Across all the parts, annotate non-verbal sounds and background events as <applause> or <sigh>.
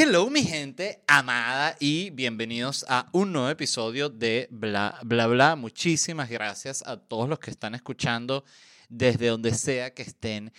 Hello mi gente amada y bienvenidos a un nuevo episodio de Bla Bla Bla. Muchísimas gracias a todos los que están escuchando desde donde sea que estén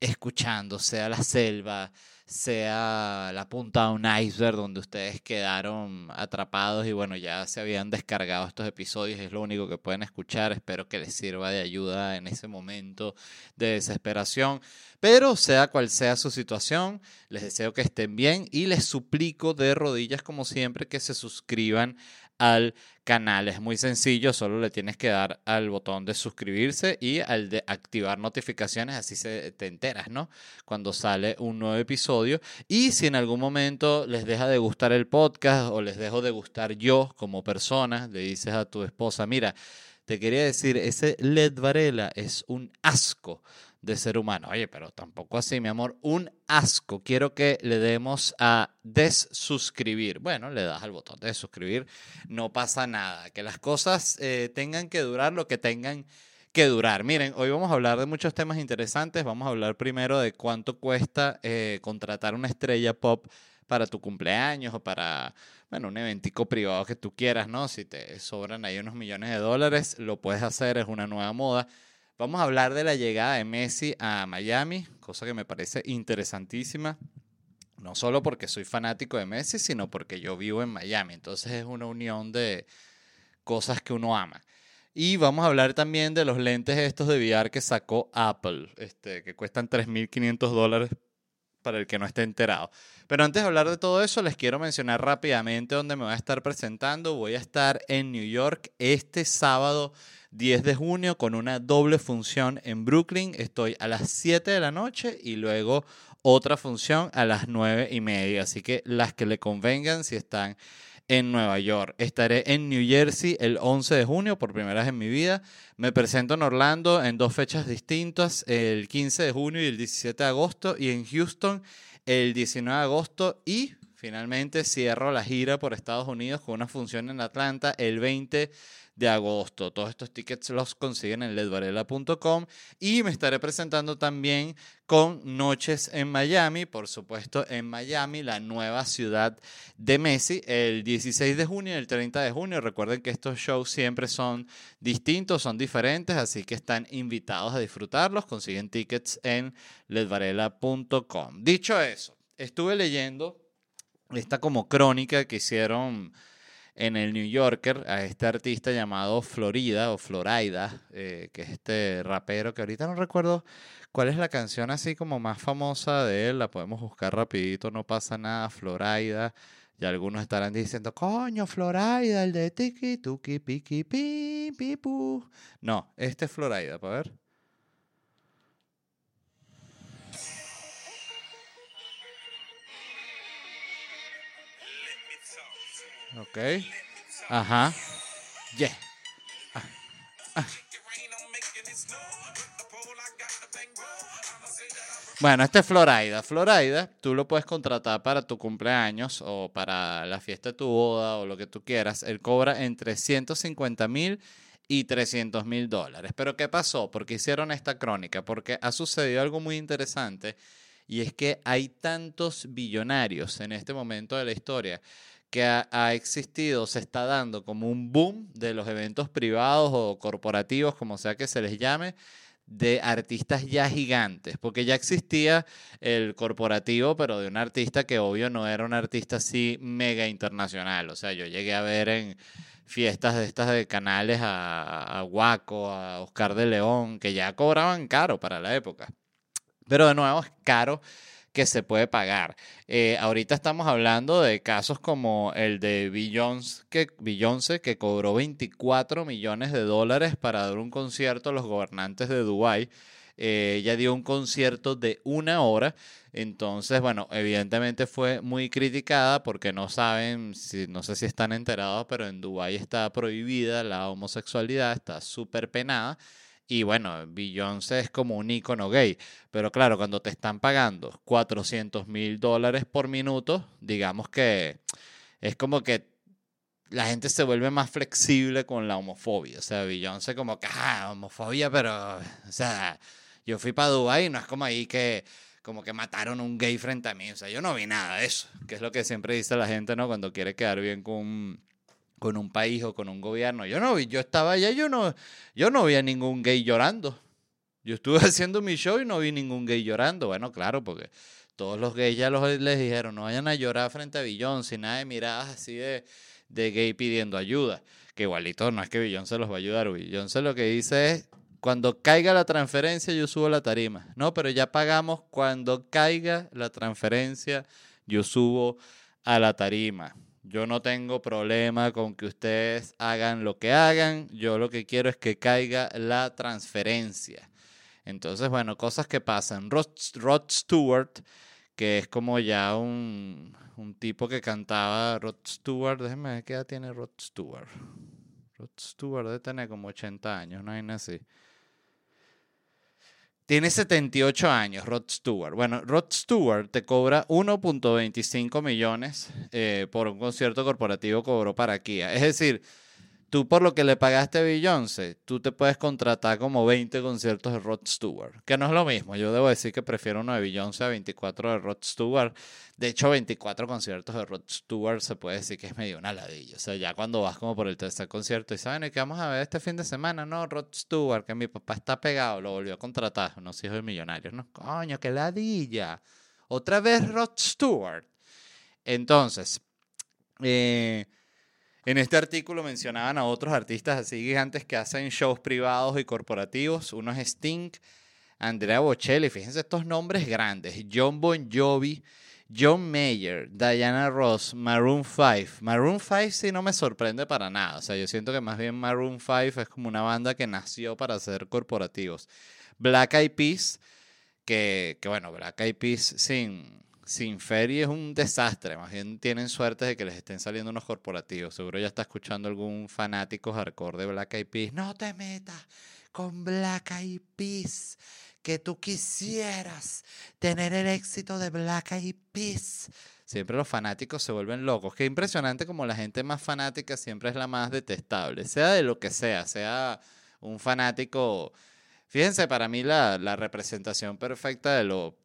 escuchando, sea la selva, sea la punta de un iceberg donde ustedes quedaron atrapados y bueno, ya se habían descargado estos episodios, es lo único que pueden escuchar, espero que les sirva de ayuda en ese momento de desesperación, pero sea cual sea su situación, les deseo que estén bien y les suplico de rodillas como siempre que se suscriban al canal. Es muy sencillo, solo le tienes que dar al botón de suscribirse y al de activar notificaciones, así se, te enteras, ¿no? Cuando sale un nuevo episodio. Y si en algún momento les deja de gustar el podcast o les dejo de gustar yo como persona, le dices a tu esposa, mira, te quería decir, ese Led Varela es un asco de ser humano. Oye, pero tampoco así, mi amor. Un asco. Quiero que le demos a desuscribir. Bueno, le das al botón de suscribir. No pasa nada. Que las cosas eh, tengan que durar lo que tengan que durar. Miren, hoy vamos a hablar de muchos temas interesantes. Vamos a hablar primero de cuánto cuesta eh, contratar una estrella pop para tu cumpleaños o para, bueno, un eventico privado que tú quieras, ¿no? Si te sobran ahí unos millones de dólares, lo puedes hacer, es una nueva moda. Vamos a hablar de la llegada de Messi a Miami, cosa que me parece interesantísima. No solo porque soy fanático de Messi, sino porque yo vivo en Miami. Entonces es una unión de cosas que uno ama. Y vamos a hablar también de los lentes estos de VR que sacó Apple, este, que cuestan 3.500 dólares para el que no esté enterado. Pero antes de hablar de todo eso, les quiero mencionar rápidamente dónde me voy a estar presentando. Voy a estar en New York este sábado 10 de junio con una doble función en Brooklyn. Estoy a las 7 de la noche y luego otra función a las 9 y media. Así que las que le convengan si están en Nueva York. Estaré en New Jersey el 11 de junio por primera vez en mi vida. Me presento en Orlando en dos fechas distintas, el 15 de junio y el 17 de agosto, y en Houston el 19 de agosto y finalmente cierro la gira por Estados Unidos con una función en Atlanta el 20 de agosto. Todos estos tickets los consiguen en ledvarela.com y me estaré presentando también con Noches en Miami, por supuesto en Miami, la nueva ciudad de Messi, el 16 de junio y el 30 de junio. Recuerden que estos shows siempre son distintos, son diferentes, así que están invitados a disfrutarlos. Consiguen tickets en ledvarela.com. Dicho eso, estuve leyendo esta como crónica que hicieron en el New Yorker a este artista llamado Florida o Florida, eh, que es este rapero que ahorita no recuerdo cuál es la canción así como más famosa de él, la podemos buscar rapidito, no pasa nada, Florida. Y algunos estarán diciendo, coño, Florida, el de tiki, tuki, piki, pi, pipu. No, este es Florida, para ver. Ok. Ajá. Yeah. Ah, ah. Bueno, este es Florida. Florida, tú lo puedes contratar para tu cumpleaños o para la fiesta de tu boda o lo que tú quieras. Él cobra entre 150 mil y 300 mil dólares. Pero ¿qué pasó? Porque hicieron esta crónica? Porque ha sucedido algo muy interesante y es que hay tantos billonarios en este momento de la historia que ha, existido, se está dando como un boom de los eventos privados o corporativos, como sea que se les llame, de artistas ya gigantes, porque ya existía el corporativo, pero de un artista que obvio no era un artista así mega internacional. O sea, yo llegué a ver en fiestas de estas de canales a, a Waco, a Oscar de León, que ya cobraban caro para la época. Pero de nuevo es caro que se puede pagar. Eh, ahorita estamos hablando de casos como el de Beyoncé que, Beyoncé, que cobró 24 millones de dólares para dar un concierto a los gobernantes de Dubái. Eh, ella dio un concierto de una hora. Entonces, bueno, evidentemente fue muy criticada porque no saben, si, no sé si están enterados, pero en Dubái está prohibida la homosexualidad, está súper penada. Y bueno, Beyoncé es como un icono gay. Pero claro, cuando te están pagando 400 mil dólares por minuto, digamos que es como que la gente se vuelve más flexible con la homofobia. O sea, Beyoncé como que, ah, homofobia, pero, o sea, yo fui para Dubái y no es como ahí que como que mataron un gay frente a mí. O sea, yo no vi nada de eso, que es lo que siempre dice la gente, ¿no? Cuando quiere quedar bien con con un país o con un gobierno. Yo no vi, yo estaba allá, yo no, yo no vi a ningún gay llorando. Yo estuve <laughs> haciendo mi show y no vi ningún gay llorando. Bueno, claro, porque todos los gays ya los, les dijeron, no vayan a llorar frente a Beyoncé, nada de miradas así de, de gay pidiendo ayuda. Que igualito no es que Beyoncé los va a ayudar. Beyoncé lo que dice es, cuando caiga la transferencia yo subo la tarima. No, pero ya pagamos, cuando caiga la transferencia yo subo a la tarima. Yo no tengo problema con que ustedes hagan lo que hagan. Yo lo que quiero es que caiga la transferencia. Entonces, bueno, cosas que pasan. Rod, Stewart, que es como ya un, un, tipo que cantaba Rod Stewart. Déjenme ver qué edad tiene Rod Stewart. Rod Stewart debe tener como 80 años, no hay nada así. Tiene 78 años, Rod Stewart. Bueno, Rod Stewart te cobra 1.25 millones eh, por un concierto corporativo cobró para Kia. Es decir, tú por lo que le pagaste a Beyoncé, tú te puedes contratar como 20 conciertos de Rod Stewart, que no es lo mismo. Yo debo decir que prefiero uno de Beyoncé a 24 de Rod Stewart. De hecho, 24 conciertos de Rod Stewart se puede decir que es medio una ladilla. O sea, ya cuando vas como por el tercer concierto y saben que vamos a ver este fin de semana, no, Rod Stewart, que mi papá está pegado, lo volvió a contratar, unos hijos de millonarios, ¿no? Coño, qué ladilla. Otra vez Rod Stewart. Entonces, eh, en este artículo mencionaban a otros artistas así gigantes que hacen shows privados y corporativos. Uno es Sting, Andrea Bocelli, fíjense estos nombres grandes. John Bon Jovi, John Mayer, Diana Ross, Maroon 5. Maroon 5 sí no me sorprende para nada. O sea, yo siento que más bien Maroon 5 es como una banda que nació para ser corporativos. Black Eyed Peas, que, que bueno, Black Eyed Peas sin sin feria es un desastre. Más bien tienen suerte de que les estén saliendo unos corporativos. Seguro ya está escuchando algún fanático hardcore de Black Eyed Peas. No te metas con Black Eyed Peas. Que tú quisieras tener el éxito de Black Eyed Peas. Siempre los fanáticos se vuelven locos. Qué impresionante como la gente más fanática siempre es la más detestable. Sea de lo que sea, sea un fanático... Fíjense, para mí la, la representación perfecta de lo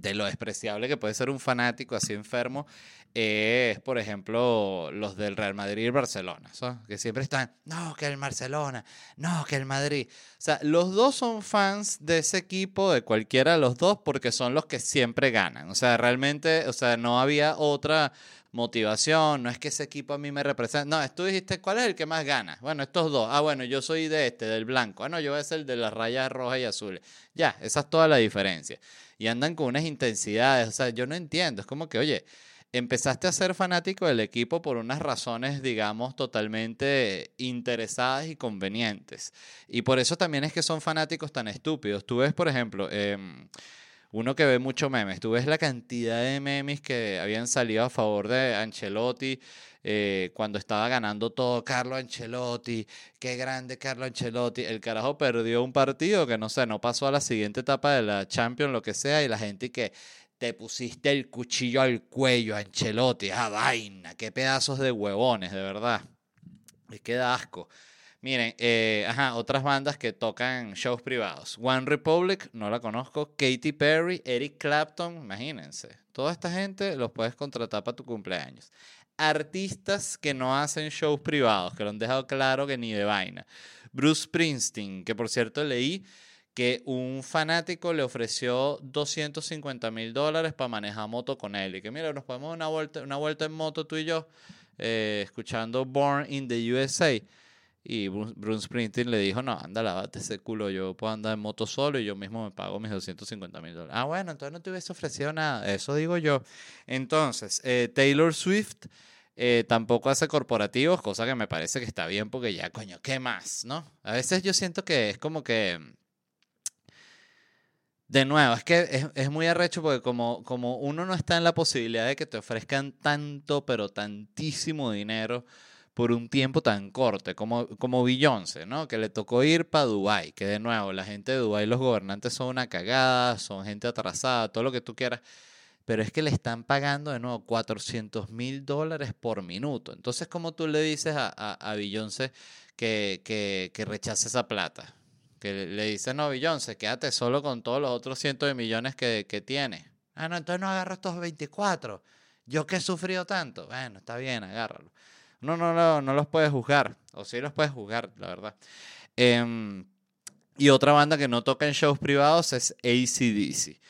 de lo despreciable que puede ser un fanático así enfermo es, por ejemplo, los del Real Madrid y Barcelona, que siempre están, no, que el Barcelona, no, que el Madrid. O sea, los dos son fans de ese equipo, de cualquiera de los dos, porque son los que siempre ganan. O sea, realmente, o sea, no había otra motivación, no es que ese equipo a mí me representa. No, tú dijiste, ¿cuál es el que más gana? Bueno, estos dos. Ah, bueno, yo soy de este, del blanco. Ah, no, yo voy a ser el de las rayas rojas y azules. Ya, esa es toda la diferencia y andan con unas intensidades. O sea, yo no entiendo. Es como que, oye, empezaste a ser fanático del equipo por unas razones, digamos, totalmente interesadas y convenientes. Y por eso también es que son fanáticos tan estúpidos. Tú ves, por ejemplo, em, uno que ve mucho memes, tú ves la cantidad de memes que habían salido a favor de Ancelotti eh, cuando estaba ganando todo Carlo Ancelotti, qué grande Carlo Ancelotti, el carajo perdió un partido que no sé, no pasó a la siguiente etapa de la Champions, lo que sea, y la gente que te pusiste el cuchillo al cuello, Ancelotti, ah, vaina, qué pedazos de huevones, de verdad. Es que da asco. Miren, eh, ajá, otras bandas que tocan shows privados. One Republic, no la conozco. Katy Perry, Eric Clapton, imagínense. Toda esta gente los puedes contratar para tu cumpleaños artistas que no hacen shows privados, que lo han dejado claro que ni de vaina. Bruce Springsteen, que por cierto leí que un fanático le ofreció 250 mil dólares para manejar moto con él. Y que mira, nos podemos dar una vuelta, una vuelta en moto tú y yo, eh, escuchando Born in the USA. Y Bru- Bruce Springsteen le dijo, no, anda, lávate ese culo, yo puedo andar en moto solo y yo mismo me pago mis 250 mil dólares. Ah, bueno, entonces no te hubiese ofrecido nada, eso digo yo. Entonces, eh, Taylor Swift eh, tampoco hace corporativos, cosa que me parece que está bien porque ya, coño, ¿qué más, no? A veces yo siento que es como que... De nuevo, es que es, es muy arrecho porque como, como uno no está en la posibilidad de que te ofrezcan tanto, pero tantísimo dinero por un tiempo tan corto, como, como Beyoncé, ¿no? Que le tocó ir para Dubái, que de nuevo, la gente de Dubái, los gobernantes son una cagada, son gente atrasada, todo lo que tú quieras, pero es que le están pagando de nuevo 400 mil dólares por minuto. Entonces, ¿cómo tú le dices a, a, a que, que, que rechace esa plata? Que le, dices, no, Beyoncé, quédate solo con todos los otros cientos de millones que, que tiene. Ah, no, entonces no agarro estos 24. Yo que he sufrido tanto. Bueno, está bien, agárralo. No, no, no, no los puedes juzgar. O sí los puedes juzgar, la verdad. Em, y otra banda que no toca en shows privados es ACDC.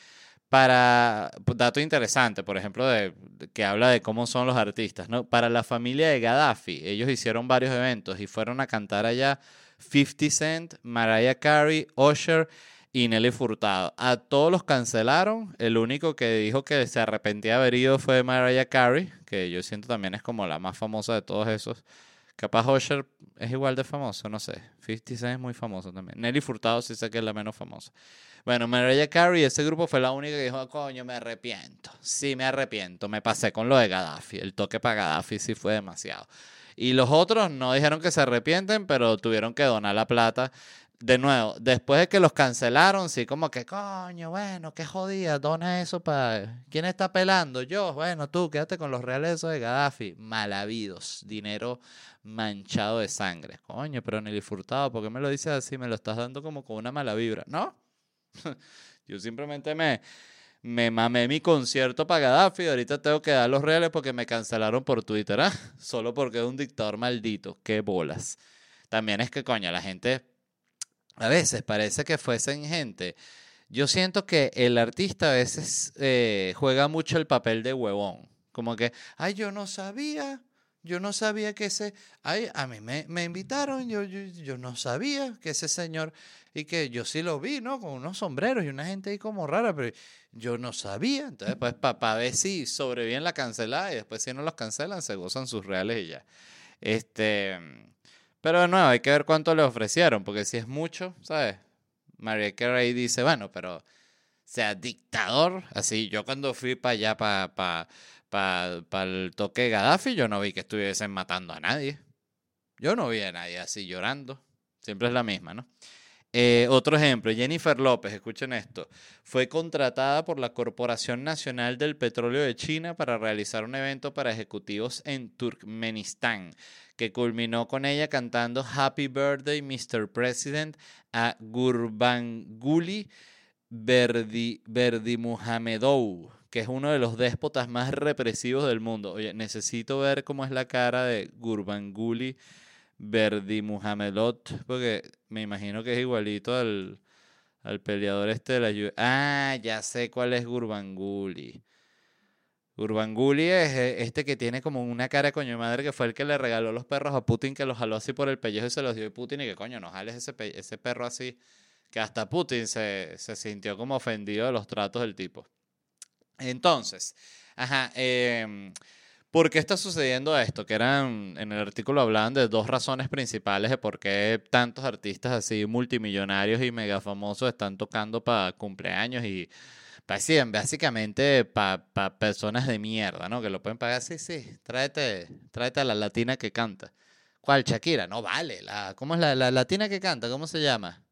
Para, dato interesante, por ejemplo, de- que habla de cómo son los artistas, ¿no? Para la familia de Gaddafi, ellos hicieron varios eventos y fueron a cantar allá 50 Cent, Mariah Carey, Usher y Nelly Furtado. A todos los cancelaron. El único que dijo que se arrepentía de haber ido fue Mariah Carey, que yo siento también es como la más famosa de todos esos. Capaz Usher es igual de famoso, no sé. 50 Cent es muy famoso también. Nelly Furtado sí sé que es la menos famosa. Bueno, Mariah Carey, ese grupo fue la única que dijo, coño, me arrepiento. Sí, me arrepiento. Me pasé con lo de Gaddafi. El toque para Gaddafi sí fue demasiado. Y los otros no dijeron que se arrepienten, pero tuvieron que donar la plata. De nuevo, después de que los cancelaron, sí, como que, coño, bueno, qué jodida, dona eso para... ¿Quién está pelando? Yo, bueno, tú, quédate con los reales esos de Gaddafi. Malavidos, dinero manchado de sangre. Coño, pero Nelly Furtado, ¿por qué me lo dices así? Me lo estás dando como con una mala vibra. ¿No? <laughs> Yo simplemente me, me mamé mi concierto para Gaddafi ahorita tengo que dar los reales porque me cancelaron por Twitter, ¿ah? <laughs> Solo porque es un dictador maldito. Qué bolas. También es que, coño, la gente a veces parece que fuesen gente. Yo siento que el artista a veces eh, juega mucho el papel de huevón. Como que, ay, yo no sabía, yo no sabía que ese, ay, a mí me, me invitaron, yo, yo, yo no sabía que ese señor, y que yo sí lo vi, ¿no? Con unos sombreros y una gente ahí como rara, pero yo no sabía. Entonces, pues, para ver si sobreviven la cancelada y después si no los cancelan, se gozan sus reales y ya. Este, pero de nuevo, hay que ver cuánto le ofrecieron, porque si es mucho, ¿sabes? María Carey dice, bueno, pero sea dictador, así, yo cuando fui para allá, para pa, pa, pa el toque de Gaddafi, yo no vi que estuviesen matando a nadie. Yo no vi a nadie así llorando. Siempre es la misma, ¿no? Eh, otro ejemplo, Jennifer López, escuchen esto, fue contratada por la Corporación Nacional del Petróleo de China para realizar un evento para ejecutivos en Turkmenistán, que culminó con ella cantando Happy Birthday, Mr. President a Gurbanguly Berdi, que es uno de los déspotas más represivos del mundo. Oye, necesito ver cómo es la cara de Gurbanguly Berdimuhamedov, porque me imagino que es igualito al, al peleador este de la Ju- Ah, ya sé cuál es Gurbanguly. Gurbanguly es eh, este que tiene como una cara de coño de madre que fue el que le regaló los perros a Putin, que los jaló así por el pellejo y se los dio a Putin y que coño, no jales ese, ese perro así, que hasta Putin se, se sintió como ofendido de los tratos del tipo. Entonces, ajá, em, ¿por qué está sucediendo esto? Que eran, en el artículo hablaban de dos razones principales de por qué tantos artistas así multimillonarios y mega famosos están tocando para cumpleaños y pa- sí, básicamente para personas de mierda, ¿no? Que lo pueden pagar, sí, sí, tráete, tráete a la latina que canta. ¿Cuál? Shakira, no vale. ¿Cómo es la, la latina que canta? ¿Cómo se llama?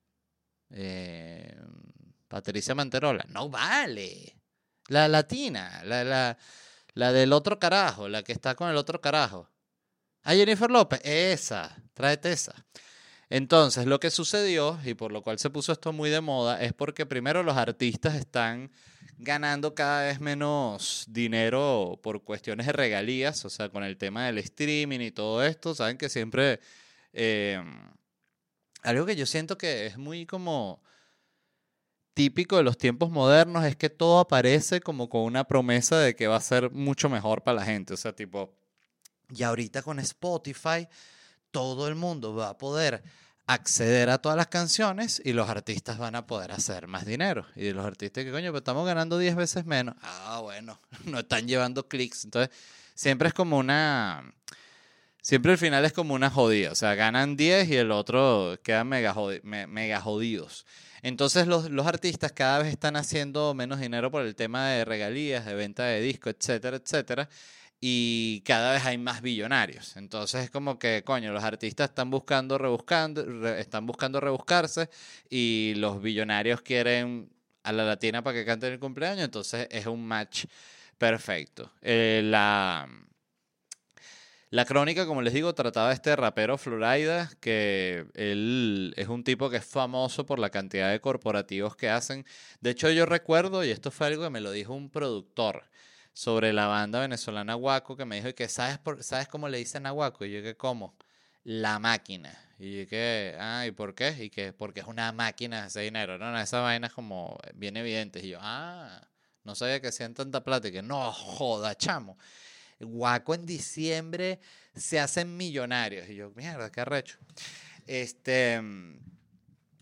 Eh, Patricia Manterola, no vale. La latina, la, la, la del otro carajo, la que está con el otro carajo. Ah, Jennifer López, esa, tráete esa. Entonces, lo que sucedió, y por lo cual se puso esto muy de moda, es porque primero los artistas están ganando cada vez menos dinero por cuestiones de regalías, o sea, con el tema del streaming y todo esto, saben que siempre... eh, algo que yo siento que es muy como típico de los tiempos modernos es que todo aparece como con una promesa de que va a ser mucho mejor para la gente. O sea, tipo, y ahorita con Spotify, todo el mundo va a poder acceder a todas las canciones y los artistas van a poder hacer más dinero. Y los artistas que, coño, pero estamos ganando 10 veces menos. Ah, bueno, <laughs> no están llevando clics. Entonces, siempre es como una... Siempre al final es como una jodida. O sea, ganan 10 y el otro quedan mega, mega jodidos. Entonces los, los, artistas cada vez están haciendo menos dinero por el tema de regalías, de venta de discos, etcétera, etcétera y cada vez hay más billonarios. Entonces es como que, coño, los artistas están buscando rebuscando, están buscando rebuscarse y los billonarios quieren a la latina para que canten el cumpleaños, entonces es un match perfecto. Eh, la, la crónica, como les digo, trataba de este rapero Florida, que él es un tipo que es famoso por la cantidad de corporativos que hacen. De hecho, yo recuerdo, y esto fue algo que me lo dijo un productor, sobre la banda venezolana Guaco que me dijo que sabes por, sabes cómo le dicen a Guaco y yo que cómo la máquina y yo que ah y por qué y que porque es una máquina ese dinero no, no esa vaina es como bien evidente y yo ah no sabía que hacían tanta plata que no joda chamo Guaco en diciembre se hacen millonarios y yo mierda qué arrecho este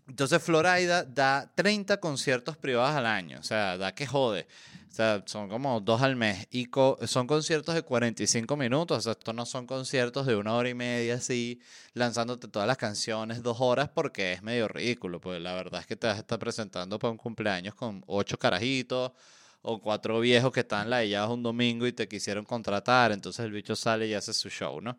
entonces Florida da 30 conciertos privados al año o sea da que jode o sea, son como dos al mes. Y son conciertos de 45 minutos. O sea, estos no son conciertos de una hora y media así, lanzándote todas las canciones dos horas porque es medio ridículo. Pues la verdad es que te vas a estar presentando para un cumpleaños con ocho carajitos o cuatro viejos que están laillados un domingo y te quisieron contratar. Entonces el bicho sale y hace su show, ¿no?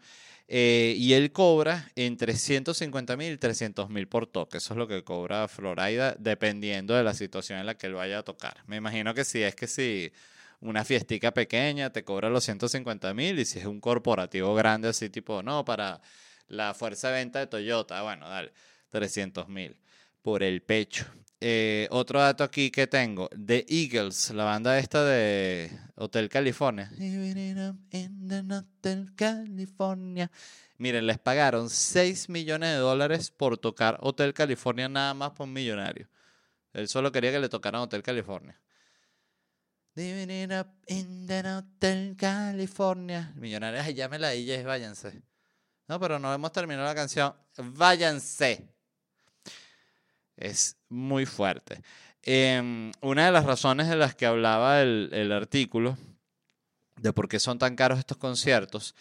Eh, y él cobra entre 150 mil y 300 mil por toque. Eso es lo que cobra Florida, dependiendo de la situación en la que él vaya a tocar. Me imagino que si es que si una fiestica pequeña te cobra los 150 mil y si es un corporativo grande así tipo, no, para la fuerza de venta de Toyota, bueno, dale, 300 mil por el pecho. Eh, otro dato aquí que tengo, The Eagles, la banda esta de Hotel California. Hotel California. Miren, les pagaron 6 millones de dólares por tocar Hotel California nada más por un millonario. Él solo quería que le tocaran Hotel California. Living up in the Hotel California. Millonarios, ya me la dije, váyanse. No, pero no hemos terminado la canción. Váyanse es muy fuerte. Em, una de las razones de las que hablaba el, artículo, de por qué son tan caros estos conciertos,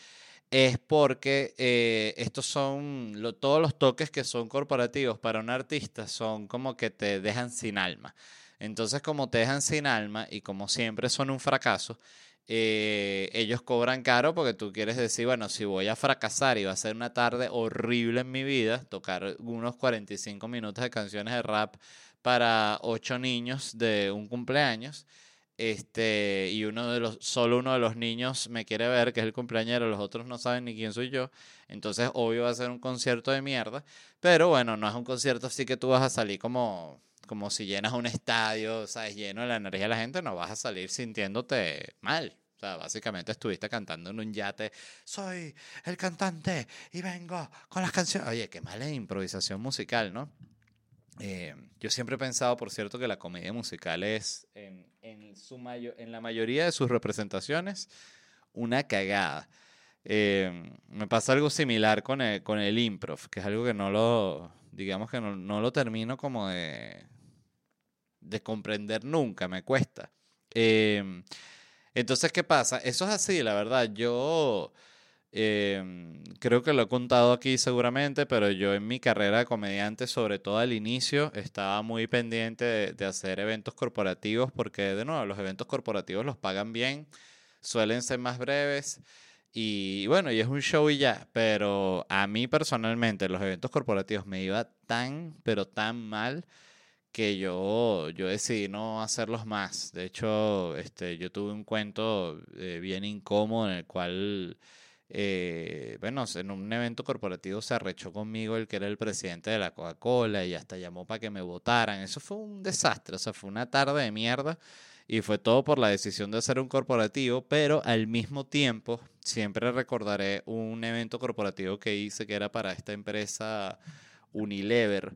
es porque eh, estos son todos los toques que son corporativos para un artista son como que te dejan sin alma. Entonces, como te dejan sin alma y como siempre son un fracaso, eh, ellos cobran caro porque tú quieres decir, bueno, si voy a fracasar y va a ser una tarde horrible en mi vida, tocar unos 45 minutos de canciones de rap para ocho niños de un cumpleaños, este, y uno de los, solo uno de los niños me quiere ver, que es el cumpleañero, los otros no saben ni quién soy yo, entonces obvio va a ser un concierto de mierda, pero bueno, no es un concierto así que tú vas a salir como como si llenas un estadio, ¿sabes? Lleno de la energía de la gente, no vas a salir sintiéndote mal. O sea, básicamente estuviste cantando en un yate, soy el cantante y vengo con las canciones. Oye, qué mala improvisación musical, ¿no? Eh, yo siempre he pensado, por cierto, que la comedia musical es, en, en, su en la mayoría de sus representaciones, una cagada. Eh, me pasa algo similar con el, con el improv, que es algo que no lo, digamos que no, no lo termino como de, de comprender nunca, me cuesta. Em, entonces, ¿qué pasa? Eso es así, la verdad. Yo em, creo que lo he contado aquí seguramente, pero yo en mi carrera de comediante, sobre todo al inicio, estaba muy pendiente de, hacer eventos corporativos porque, de nuevo, los eventos corporativos los pagan bien, suelen ser más breves. Y bueno, y es un show y ya, pero a mí personalmente los eventos corporativos me iba tan, pero tan mal que yo, yo decidí no hacerlos más. De hecho, este, yo tuve un cuento eh, bien incómodo en el cual, eh, bueno, en un evento corporativo se arrechó conmigo el que era el presidente de la Coca-Cola y hasta llamó para que me votaran. Eso fue un desastre, o sea, fue una tarde de mierda y fue todo por la decisión de hacer un corporativo, pero al mismo tiempo siempre recordaré un evento corporativo que hice que era para esta empresa Unilever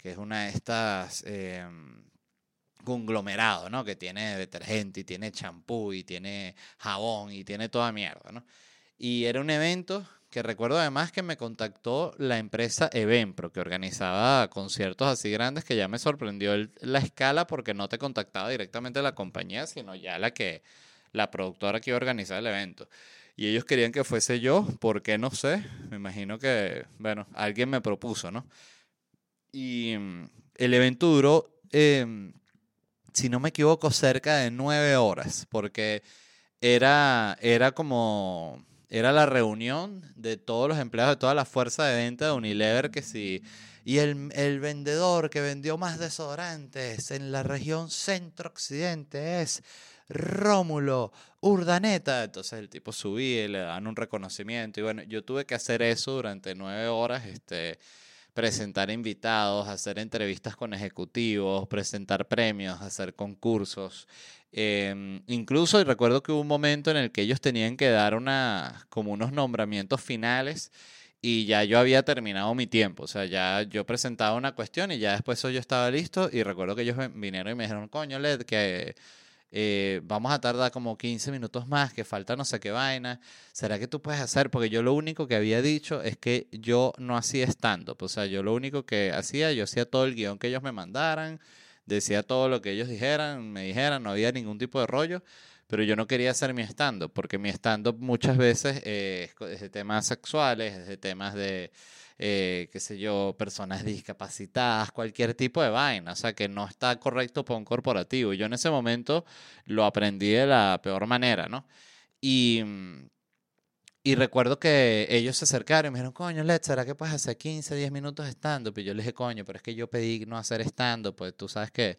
que es una de estas eh, conglomerados, ¿no? Que tiene detergente y tiene champú y tiene jabón y tiene toda mierda, ¿no? Y era un evento que recuerdo además que me contactó la empresa Eventpro, que organizaba conciertos así grandes, que ya me sorprendió la escala porque no te contactaba directamente la compañía, sino ya la que la productora que iba a organizar el evento. Y ellos querían que fuese yo, ¿por qué no sé? Me imagino que, bueno, alguien me propuso, ¿no? Y mm, el evento duró, em, si no me equivoco, cerca de nueve horas, porque era, era como, era la reunión de todos los empleados de toda la fuerza de venta de Unilever, que si, y el, el vendedor que vendió más desodorantes en la región centro-occidente es Rómulo Urdaneta. Entonces el tipo subía y le dan un reconocimiento. Y bueno, yo tuve que hacer eso durante nueve horas, este, presentar invitados, hacer entrevistas con ejecutivos, presentar premios, hacer concursos. Em, incluso recuerdo que hubo un momento en el que ellos tenían que dar una, como unos nombramientos finales y ya yo había terminado mi tiempo. O sea, ya yo presentaba una cuestión y ya después yo estaba listo y recuerdo que ellos vinieron y me dijeron, coño, Led, que eh, vamos a tardar como 15 minutos más, que falta no sé qué vaina. ¿Será que tú puedes hacer? Porque yo lo único que había dicho es que yo no hacía stand-up. O sea, yo lo único que hacía, yo hacía todo el guion que ellos me mandaran, decía todo lo que ellos dijeran, me dijeran, no había ningún tipo de rollo. Pero yo no quería hacer mi stand-up, porque mi stand-up muchas veces es de temas sexuales, es de temas de eh, qué sé yo, personas discapacitadas, cualquier tipo de vaina, o sea, que no está correcto para un corporativo. Yo en ese momento lo aprendí de la peor manera, ¿no? Y, mm, y recuerdo que ellos se acercaron y me dijeron, coño, Led, ¿será que puedes hacer 15, 10 minutos stand-up? Y yo les dije, coño, pero es que yo pedí no hacer stand-up, pues tú sabes que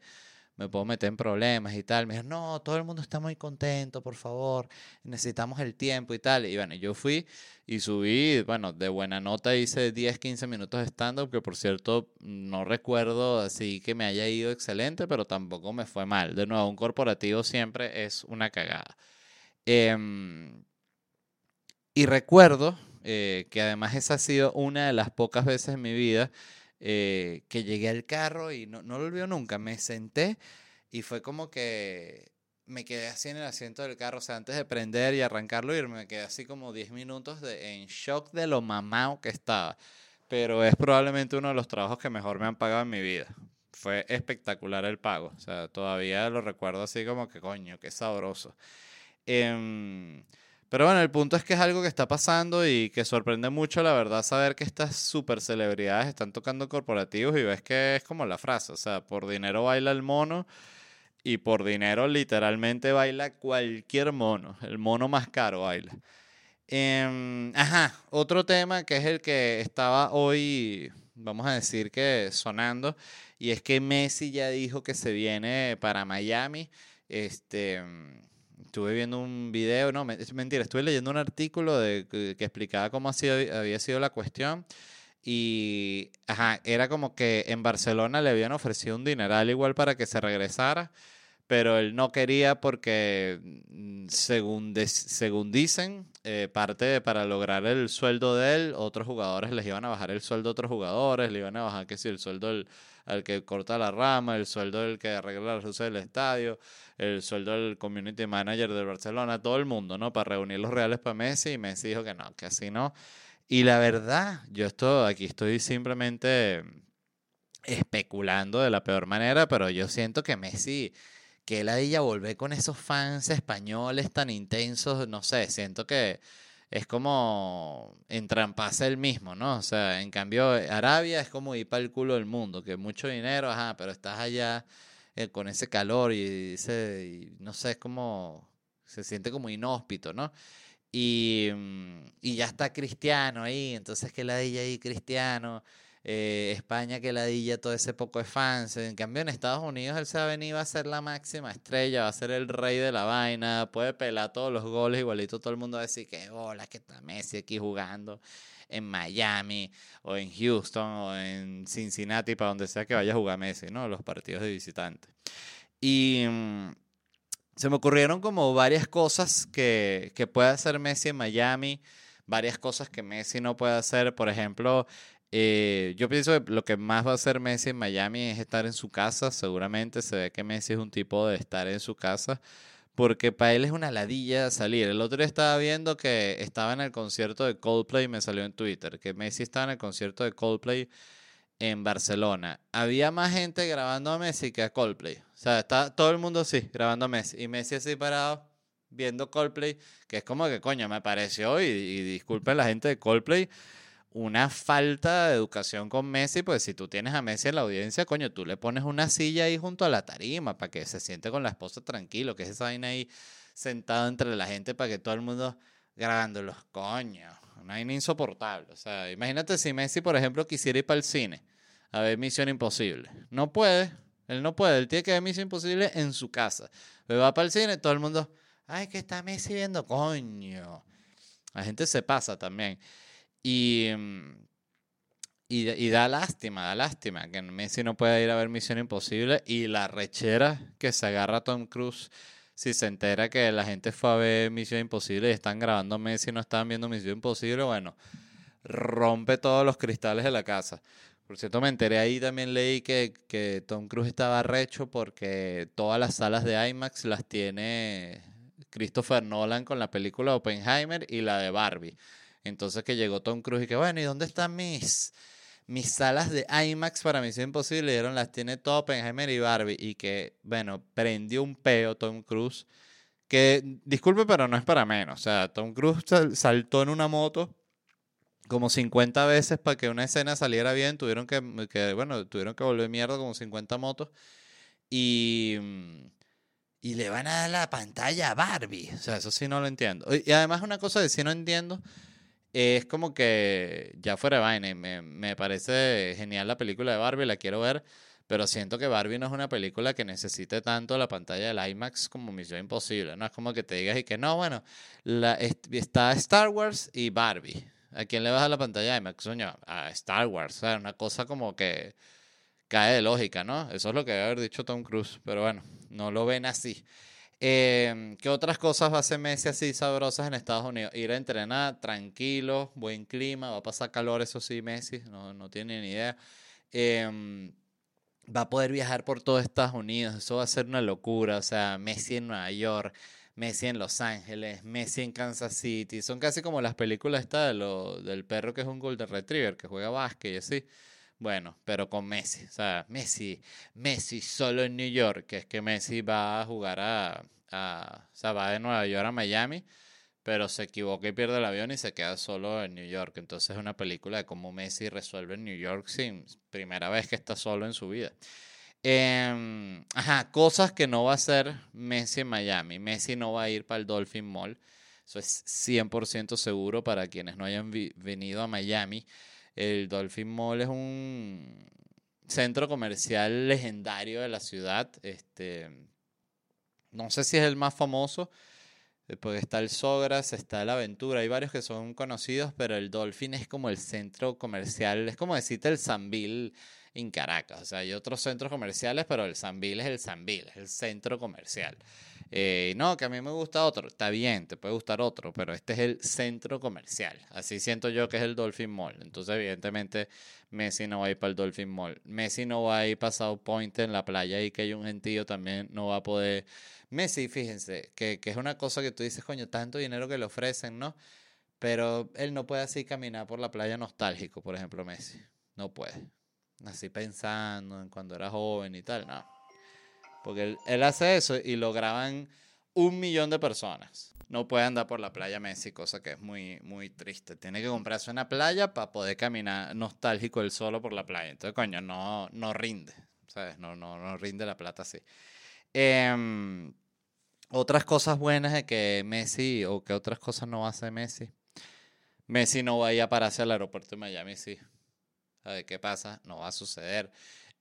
me puedo meter en problemas y tal. Me dijeron, no, todo el mundo está muy contento, por favor, necesitamos el tiempo y tal. Y bueno, yo fui y subí, bueno, de buena nota hice 10, 15 minutos de stand-up, que por cierto no recuerdo así que me haya ido excelente, pero tampoco me fue mal. De nuevo, un corporativo siempre es una cagada. Em, y recuerdo eh, que además esa ha sido una de las pocas veces en mi vida eh, que llegué al carro y no, no lo olvido nunca, me senté y fue como que me quedé así en el asiento del carro, o sea, antes de prender y arrancarlo, y me quedé así como 10 minutos de, en shock de lo mamado que estaba. Pero es probablemente uno de los trabajos que mejor me han pagado en mi vida. Fue espectacular el pago, o sea, todavía lo recuerdo así como que coño, qué sabroso. Eh, pero bueno, el punto es que es algo que está pasando y que sorprende mucho, la verdad, saber que estas super celebridades están tocando corporativos y ves que es como la frase, o sea, por dinero baila el mono y por dinero literalmente baila cualquier mono, el mono más caro baila. Em, ajá, otro tema que es el que estaba hoy, vamos a decir que sonando, y es que Messi ya dijo que se viene para Miami. Este estuve viendo un video, no, es mentira, estuve leyendo un artículo de, que, explicaba cómo había sido la cuestión. Y, ajá, era como que en Barcelona le habían ofrecido un dineral igual para que se regresara, pero él no quería porque, mm, según, según dicen, eh, parte de, para lograr el sueldo de él, otros jugadores les iban a bajar el sueldo a otros jugadores, le iban a bajar, que si el sueldo del, al que corta la rama, el sueldo del que arregla las luces del estadio, el sueldo del community manager de Barcelona, todo el mundo, ¿no? Para reunir los reales para Messi y Messi dijo que no, que así no. Y la verdad, yo estoy, aquí estoy simplemente especulando de la peor manera, pero yo siento que Messi, que ahí ya volver con esos fans españoles tan intensos, no sé, siento que es como entramparse el mismo, ¿no? O sea, en cambio, Arabia es como ir para el culo del mundo, que mucho dinero, ajá, pero estás allá eh, con ese calor y, ese, no sé, es como, se siente como inhóspito, ¿no? Y, mm, y ya está Cristiano ahí, entonces que ladilla ahí Cristiano, eh, España que ladilla todo ese poco de fans, en cambio en Estados Unidos él se va a venir, a ser la máxima estrella, va a ser el rey de la vaina, puede pelar todos los goles, igualito todo el mundo va a decir que hola, que está Messi aquí jugando en Miami o en Houston o en Cincinnati, para donde sea que vaya a jugar Messi, ¿no? Los partidos de visitante. Y mm, se me ocurrieron como varias cosas que, que puede hacer Messi en Miami, varias cosas que Messi no puede hacer. Por ejemplo, eh, yo pienso que lo que más va a hacer Messi en Miami es estar en su casa. Seguramente se ve que Messi es un tipo de estar en su casa porque para él es una ladilla salir. El otro día estaba viendo que estaba en el concierto de Coldplay, me salió en Twitter, que Messi estaba en el concierto de Coldplay en Barcelona. Había más gente grabando a Messi que a Coldplay. O sea, está todo el mundo así, grabando a Messi. Y Messi así parado, viendo Coldplay, que es como que, coño, me pareció, y, y disculpen la gente de Coldplay, una falta de educación con Messi, pues si tú tienes a Messi en la audiencia, coño, tú le pones una silla ahí junto a la tarima para que se siente con la esposa tranquilo, que es esa vaina ahí sentado entre la gente para que todo el mundo grabándolos, coño, una vaina insoportable. O sea, imagínate si Messi, por ejemplo, quisiera ir para el cine a ver Misión Imposible. No puede, él no puede, él tiene que ver Misión Imposible en su casa. Pero va para el cine, todo el mundo, ay, que está Messi viendo, coño. La gente se pasa también. Y, mm, y, y, da lástima, da lástima que Messi no pueda ir a ver Misión Imposible y la rechera que se agarra Tom Cruise si se entera que la gente fue a ver Misión Imposible y están grabando Messi y no están viendo Misión Imposible, bueno, rompe todos los cristales de la casa. Por cierto, me enteré ahí, también leí que, que Tom Cruise estaba recho porque todas las salas de IMAX las tiene Christopher Nolan con la película Oppenheimer y la de Barbie. Entonces que llegó Tom Cruise y que, bueno, ¿y dónde están mis, mis salas de IMAX para Misión Imposible? Y dieron, las tiene todo Oppenheimer y Barbie. Y que, bueno, prendió un peo Tom Cruise. Que, disculpe, pero no es para menos. O sea, Tom Cruise saltó en una moto como 50 veces para que una escena saliera bien. Tuvieron que, que, bueno, tuvieron que volver mierda como 50 motos. Y, y le van a dar la pantalla a Barbie. O sea, eso sí no lo entiendo. Y además una cosa que sí no entiendo es como que ya fuera de vaina, me, me parece genial la película de Barbie, la quiero ver, pero siento que Barbie no es una película que necesite tanto la pantalla del IMAX como Misión Imposible, no es como que te digas y que no, bueno, está Star Wars y Barbie. ¿A quién le vas a la pantalla de IMAX? a Star Wars, o sea, una cosa como que cae de lógica, ¿no? Eso es lo que debe haber dicho Tom Cruise, pero bueno, no lo ven así. Eh, ¿Qué otras cosas hacer Messi así sabrosas en Estados Unidos? Ir a entrenar tranquilo, buen clima, va a pasar calor, eso sí, Messi, no, no tiene ni idea. Em, va a poder viajar por todo Estados Unidos, eso va a ser una locura. O sea, Messi en Nueva York, Messi en Los Ángeles, Messi en Kansas City. Son casi como las películas de lo, del perro que es un Golden Retriever, que juega básquet y así. Bueno, pero con Messi. O sea, Messi, Messi solo en New York, que es que Messi va a jugar a, a, o sea, va de Nueva York a Miami, pero se equivoca y pierde el avión y se queda solo en New York. Entonces es una película de cómo Messi resuelve en New York sin primera vez que está solo en su vida. Em, ajá, cosas que no va a hacer Messi en Miami. Messi no va a ir para el Dolphin Mall. Eso es 100% seguro para quienes no hayan venido a Miami. El Dolphin Mall es un centro comercial legendario de la ciudad. Este, no sé si es el más famoso, eh, porque está el Sogras, está el Aventura, hay varios que son conocidos, pero el Dolphin es como el centro comercial, es como decirte el Sanville en Caracas. O sea, hay otros centros comerciales, pero el Sanville es el Sanville, es el centro comercial. Eh, no, que a mí me gusta otro. Está bien, te puede gustar otro, pero este es el centro comercial. Así siento yo que es el Dolphin Mall. Entonces, evidentemente, Messi no va a ir para el Dolphin Mall. Messi no va a ir para South Point en la playa y que hay un gentío también no va a poder. Messi, fíjense, que, que es una cosa que tú dices, coño, tanto dinero que le ofrecen, ¿no? Pero él no puede así caminar por la playa nostálgico, por ejemplo, Messi. No puede. Así pensando en cuando era joven y tal, no. Porque él, hace eso y lo graban un millón de personas. No puede andar por la playa Messi, cosa que es muy, muy triste. Tiene que comprarse una playa para poder caminar nostálgico él solo por la playa. Entonces, coño, no, no rinde. ¿Sabes? No, no, no rinde la plata así. Em, otras cosas buenas de que Messi, o que otras cosas no hace Messi. Messi no va a ir a pararse al aeropuerto de Miami, sí. A qué pasa, no va a suceder.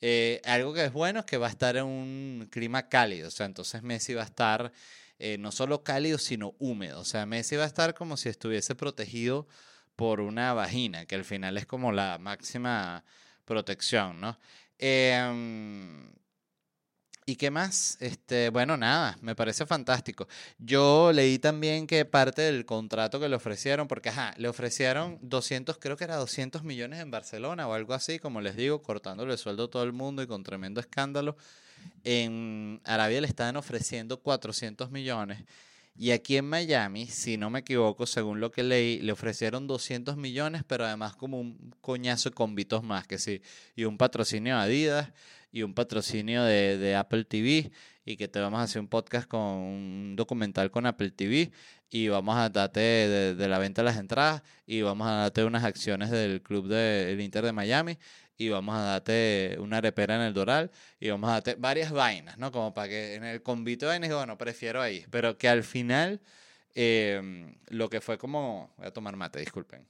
Eh, algo que es bueno es que va a estar en un clima cálido, o sea, entonces Messi va a estar eh, no solo cálido, sino húmedo, o sea, Messi va a estar como si estuviese protegido por una vagina, que al final es como la máxima protección, ¿no? Eh, ¿Y qué más? Este, bueno, nada, me parece fantástico. Yo leí también que parte del contrato que le ofrecieron, porque le ofrecieron 200, creo que era 200 millones en Barcelona o algo así, como les digo, cortándole el sueldo a todo el mundo y con tremendo escándalo. en Arabia le estaban ofreciendo 400 millones. Y aquí en Miami, si no me equivoco, según lo que leí, le ofrecieron 200 millones, pero además como un coñazo de convitos más, que sí. Y un patrocinio Adidas y un patrocinio de, de Apple TV y que te vamos a hacer un podcast con un documental con Apple TV y vamos a darte de, la venta de las entradas y vamos a darte unas acciones del club del Inter de Miami y vamos a darte una arepera en el Doral y vamos a darte varias vainas, ¿no? Como para que en el convito de vainas, bueno, prefiero ahí, pero que al final em, lo que fue como, voy a tomar mate, disculpen.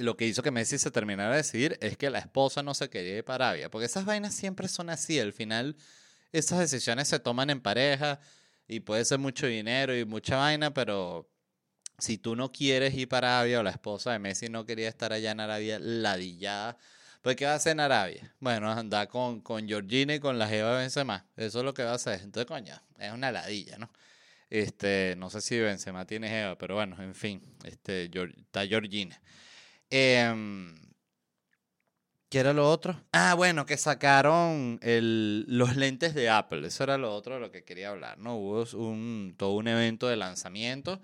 Lo que hizo que Messi se terminara de decidir es que la esposa no se quería ir para Arabia, porque esas vainas siempre son así, al final esas decisiones se toman en pareja y puede ser mucho dinero y mucha vaina, pero si tú no quieres ir para Arabia o la esposa de Messi no quería estar allá en Arabia ladillada, pues ¿qué va a hacer en Arabia? Bueno, andar con, con Georgina y con la Jeva Benzema. Eso es lo que va a hacer. Entonces, coño, es una ladilla, ¿no? Este, no sé si Benzema tiene Jeva, pero bueno, en fin, este, está Georgina. Eh, ¿Qué era lo otro? Ah, bueno, que sacaron el, los lentes de Apple. Eso era lo otro de lo que quería hablar, ¿no? Hubo un, todo un evento de lanzamiento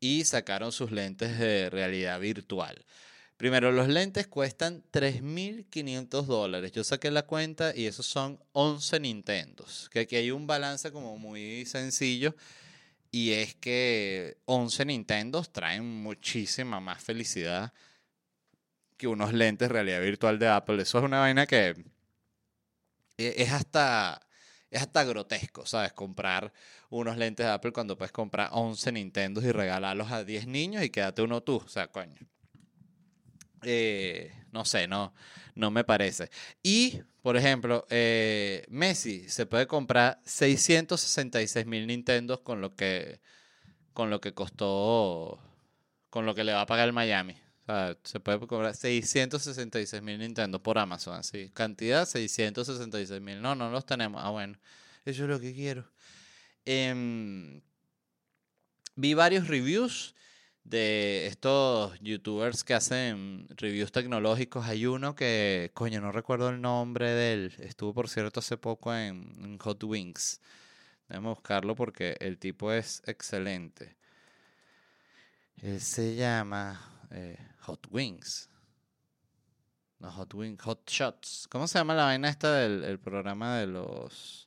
y sacaron sus lentes de realidad virtual. Primero, los lentes cuestan 3.500 dólares. Yo saqué la cuenta y esos son 11 Nintendos. Que aquí hay un balance como muy sencillo. Y es que 11 Nintendos traen muchísima más felicidad que unos lentes realidad virtual de Apple. Eso es una vaina que e, es hasta, es hasta grotesco, ¿sabes? Comprar unos lentes de Apple cuando puedes comprar 11 Nintendo y regalarlos a 10 niños y quédate uno tú. O sea, coño. Eh, no sé, no, no me parece. Y, por ejemplo, eh, Messi se puede comprar 666 mil Nintendo con lo que con lo que costó, con lo que le va a pagar el Miami. O sea, se puede cobrar 666 mil Nintendo por Amazon, así. Cantidad 666 mil. No, no los tenemos. Ah, bueno. Eso es lo que quiero. Em, vi varios reviews de estos youtubers que hacen reviews tecnológicos. Hay uno que, coño, no recuerdo el nombre de él. Estuvo, por cierto, hace poco en, Hot Wings. Déjame buscarlo porque el tipo es excelente. Él se llama eh, Hot Wings. No, Hot Wings, Hot Shots. ¿Cómo se llama la vaina esta del programa de los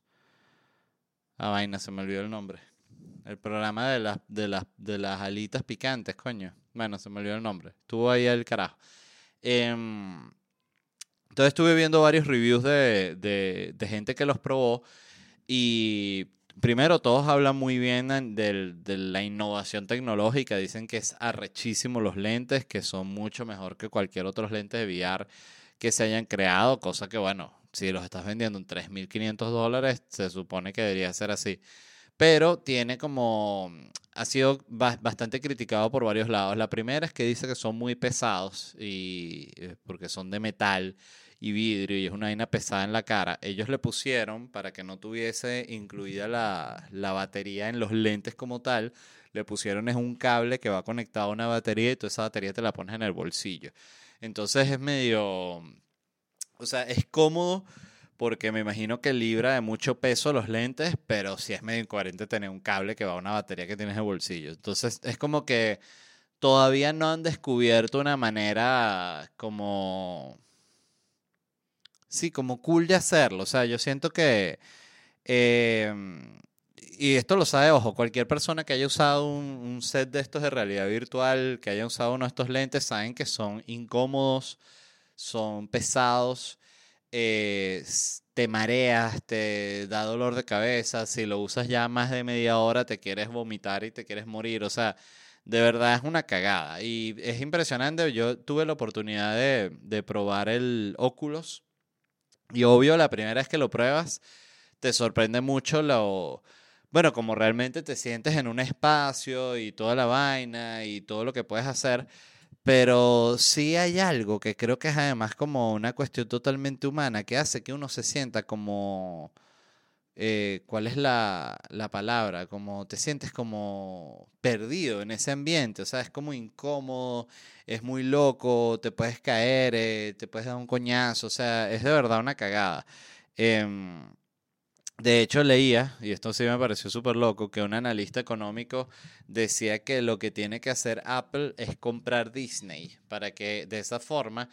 Ah, vaina, se me olvidó el nombre. El programa de las, de las, de las alitas picantes, coño. Bueno, se me olvidó el nombre. Estuvo ahí el carajo. Em, entonces estuve viendo varios reviews de, de, de, gente que los probó. Y primero, todos hablan muy bien de, la innovación tecnológica. Dicen que es arrechísimo los lentes, que son mucho mejor que cualquier otro lente de VR que se hayan creado. Cosa que, bueno, si los estás vendiendo en 3.500 dólares, se supone que debería ser así. Pero tiene como, ha sido bastante criticado por varios lados. La primera es que dice que son muy pesados y eh, porque son de metal y vidrio y es una vaina pesada en la cara. Ellos le pusieron, para que no tuviese incluida la, la batería en los lentes como tal, le pusieron es un cable que va conectado a una batería y toda esa batería te la pones en el bolsillo. Entonces es medio o sea, es cómodo porque me imagino que libra de mucho peso los lentes, pero sí es medio incoherente tener un cable que va a una batería que tienes en el bolsillo. Entonces es como que todavía no han descubierto una manera como... Sí, como cool de hacerlo. O sea, yo siento que... Em, y esto lo sabe, ojo, cualquier persona que haya usado un, un, set de estos de realidad virtual, que haya usado uno de estos lentes, saben que son incómodos son pesados, eh, te mareas, te da dolor de cabeza, si lo usas ya más de media hora te quieres vomitar y te quieres morir, o sea, de verdad es una cagada y es impresionante, yo tuve la oportunidad de, de probar el Oculus y obvio la primera vez que lo pruebas te sorprende mucho lo... Bueno, como realmente te sientes en un espacio y toda la vaina y todo lo que puedes hacer, pero sí hay algo que creo que es además como una cuestión totalmente humana que hace que uno se sienta como, eh, ¿cuál es la, la, palabra? Como te sientes como perdido en ese ambiente, o sea, es como incómodo, es muy loco, te puedes caer, eh, te puedes dar un coñazo, o sea, es de verdad una cagada. Em, de hecho, leía, y esto sí me pareció súper loco, que un analista económico decía que lo que tiene que hacer Apple es comprar Disney para que de esa forma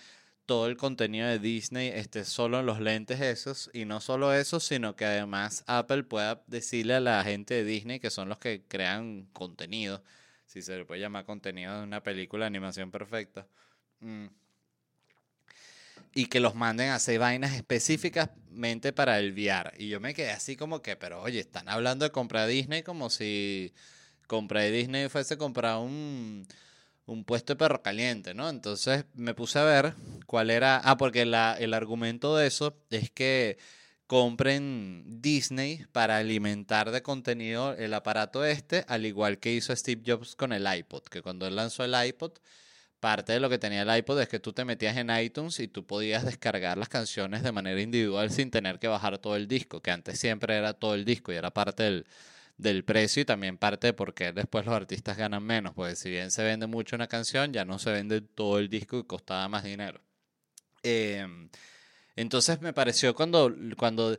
todo el contenido de Disney esté solo en los lentes esos y no solo eso, sino que además Apple pueda decirle a la gente de Disney que son los que crean contenido, si se le puede llamar contenido de una película de animación perfecta. Mm, y que los manden a hacer vainas específicamente para el VR. Y yo me quedé así como que, pero oye, están hablando de comprar Disney como si comprar Disney fuese comprar un, un puesto de perro caliente, ¿no? Entonces me puse a ver cuál era. Ah, porque la, el argumento de eso es que compren Disney para alimentar de contenido el aparato este, al igual que hizo Steve Jobs con el iPod, que cuando él lanzó el iPod parte de lo que tenía el iPod es que tú te metías en iTunes y tú podías descargar las canciones de manera individual sin tener que bajar todo el disco, que antes siempre era todo el disco y era parte del, del precio y también parte de por qué después los artistas ganan menos, porque si bien se vende mucho una canción, ya no se vende todo el disco y costaba más dinero. Em, entonces me pareció cuando, cuando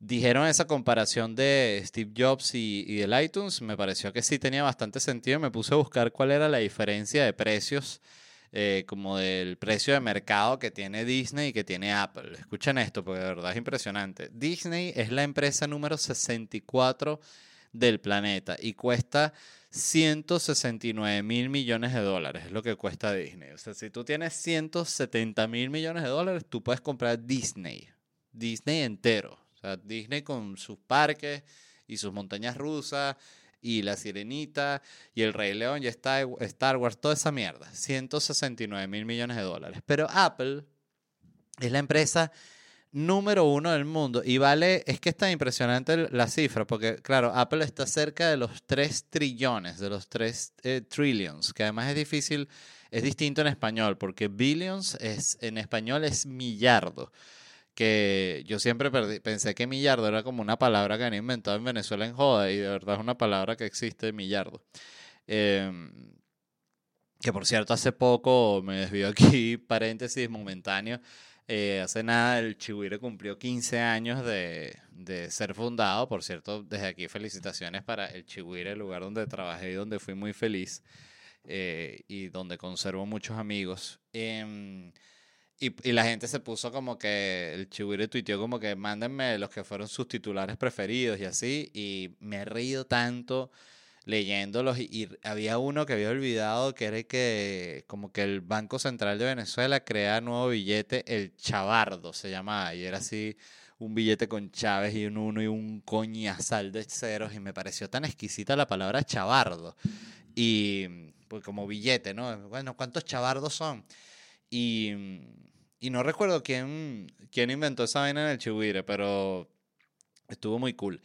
dijeron esa comparación de Steve Jobs y, y iTunes, me pareció que sí tenía bastante sentido. Me puse a buscar cuál era la diferencia de precios, eh, como del precio de mercado que tiene Disney y que tiene Apple. Escuchen esto, porque de verdad es impresionante. Disney es la empresa número 64 del planeta y cuesta 169 mil millones de dólares, es lo que cuesta Disney. O sea, si tú tienes 170 mil millones de dólares, tú puedes comprar Disney, Disney entero. O sea, Disney con sus parques y sus montañas rusas y la sirenita y el Rey León y Star Wars, toda esa mierda. 169 mil millones de dólares. Pero Apple es la empresa número uno del mundo y vale, es que está impresionante la cifra, porque claro, Apple está cerca de los 3 trillones, de los 3 eh, trillions, que además es difícil, es distinto en español, porque billions es, en español es millardo que yo siempre pensé que millardo era como una palabra que han inventado en Venezuela en joda y de verdad es una palabra que existe, millardo. Em, que por cierto, hace poco me desvío aquí, <laughs> paréntesis momentáneo. Eh, hace nada el Chihuire cumplió 15 años de, de, ser fundado. Por cierto, desde aquí felicitaciones para el Chihuire, el lugar donde trabajé y donde fui muy feliz eh, y donde conservo muchos amigos. Eh, y, y, la gente se puso como que, el Chihuire tuiteó como que mándenme los que fueron sus titulares preferidos y así, y me he reído tanto leyéndolos y, había uno que había olvidado que era que como que el Banco Central de Venezuela crea nuevo billete, el Chavardo se llamaba, y era así un billete con Chávez y un uno y un coñazal de ceros, y me pareció tan exquisita la palabra Chavardo, y pues como billete, ¿no? Bueno, ¿cuántos chavardos son? Y y no recuerdo quién, quién inventó esa vaina en el Chihuire, pero estuvo muy cool.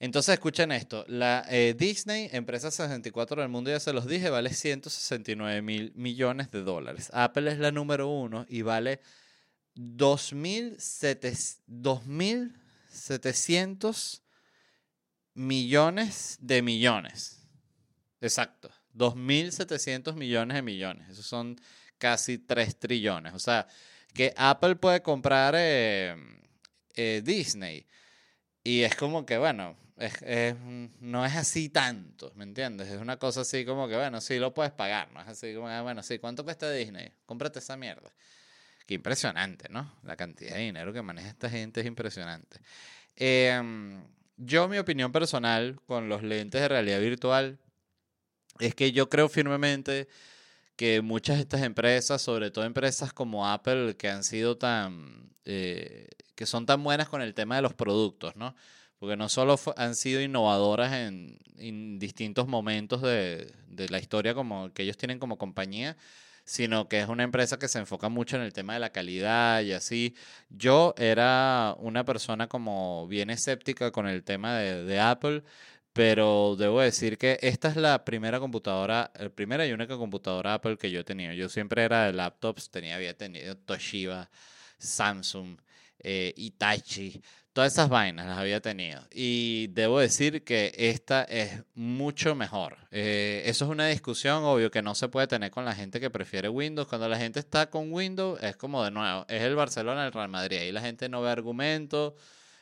Entonces, escuchen esto. La eh, Disney, empresa 64 del mundo, ya se los dije, vale 169 mil millones de dólares. Apple es la número uno y vale 2.700 millones de millones. Exacto. 2.700 millones de millones. Esos son casi 3 trillones. O sea, que Apple puede comprar eh, eh, Disney. Y es como que, bueno, no es así tanto, ¿me entiendes? Es una cosa así como que, bueno, sí lo puedes pagar, ¿no? Es así como, ah, bueno, sí, ¿cuánto cuesta Disney? Cómprate esa mierda. Qué impresionante, ¿no? La cantidad de dinero que maneja esta gente es impresionante. Em, yo, mi opinión personal con los lentes de realidad virtual es que yo creo firmemente que muchas de estas empresas, sobre todo empresas como Apple, que han sido tan, eh, que son tan buenas con el tema de los productos, ¿no? Porque no solo han sido innovadoras en, distintos momentos de, de, la historia como que ellos tienen como compañía, sino que es una empresa que se enfoca mucho en el tema de la calidad y así. Yo era una persona como bien escéptica con el tema de, de Apple, pero debo decir que esta es la primera computadora, la primera y única computadora Apple que yo he tenido. Yo siempre era de laptops, tenía, había tenido Toshiba, Samsung, eh, Itachi, Todas esas vainas las había tenido. Y debo decir que esta es mucho mejor. Eh, eso es una discusión, obvio, que no se puede tener con la gente que prefiere Windows. Cuando la gente está con Windows, es como de nuevo, es el Barcelona, el Real Madrid. Ahí la gente no ve argumentos,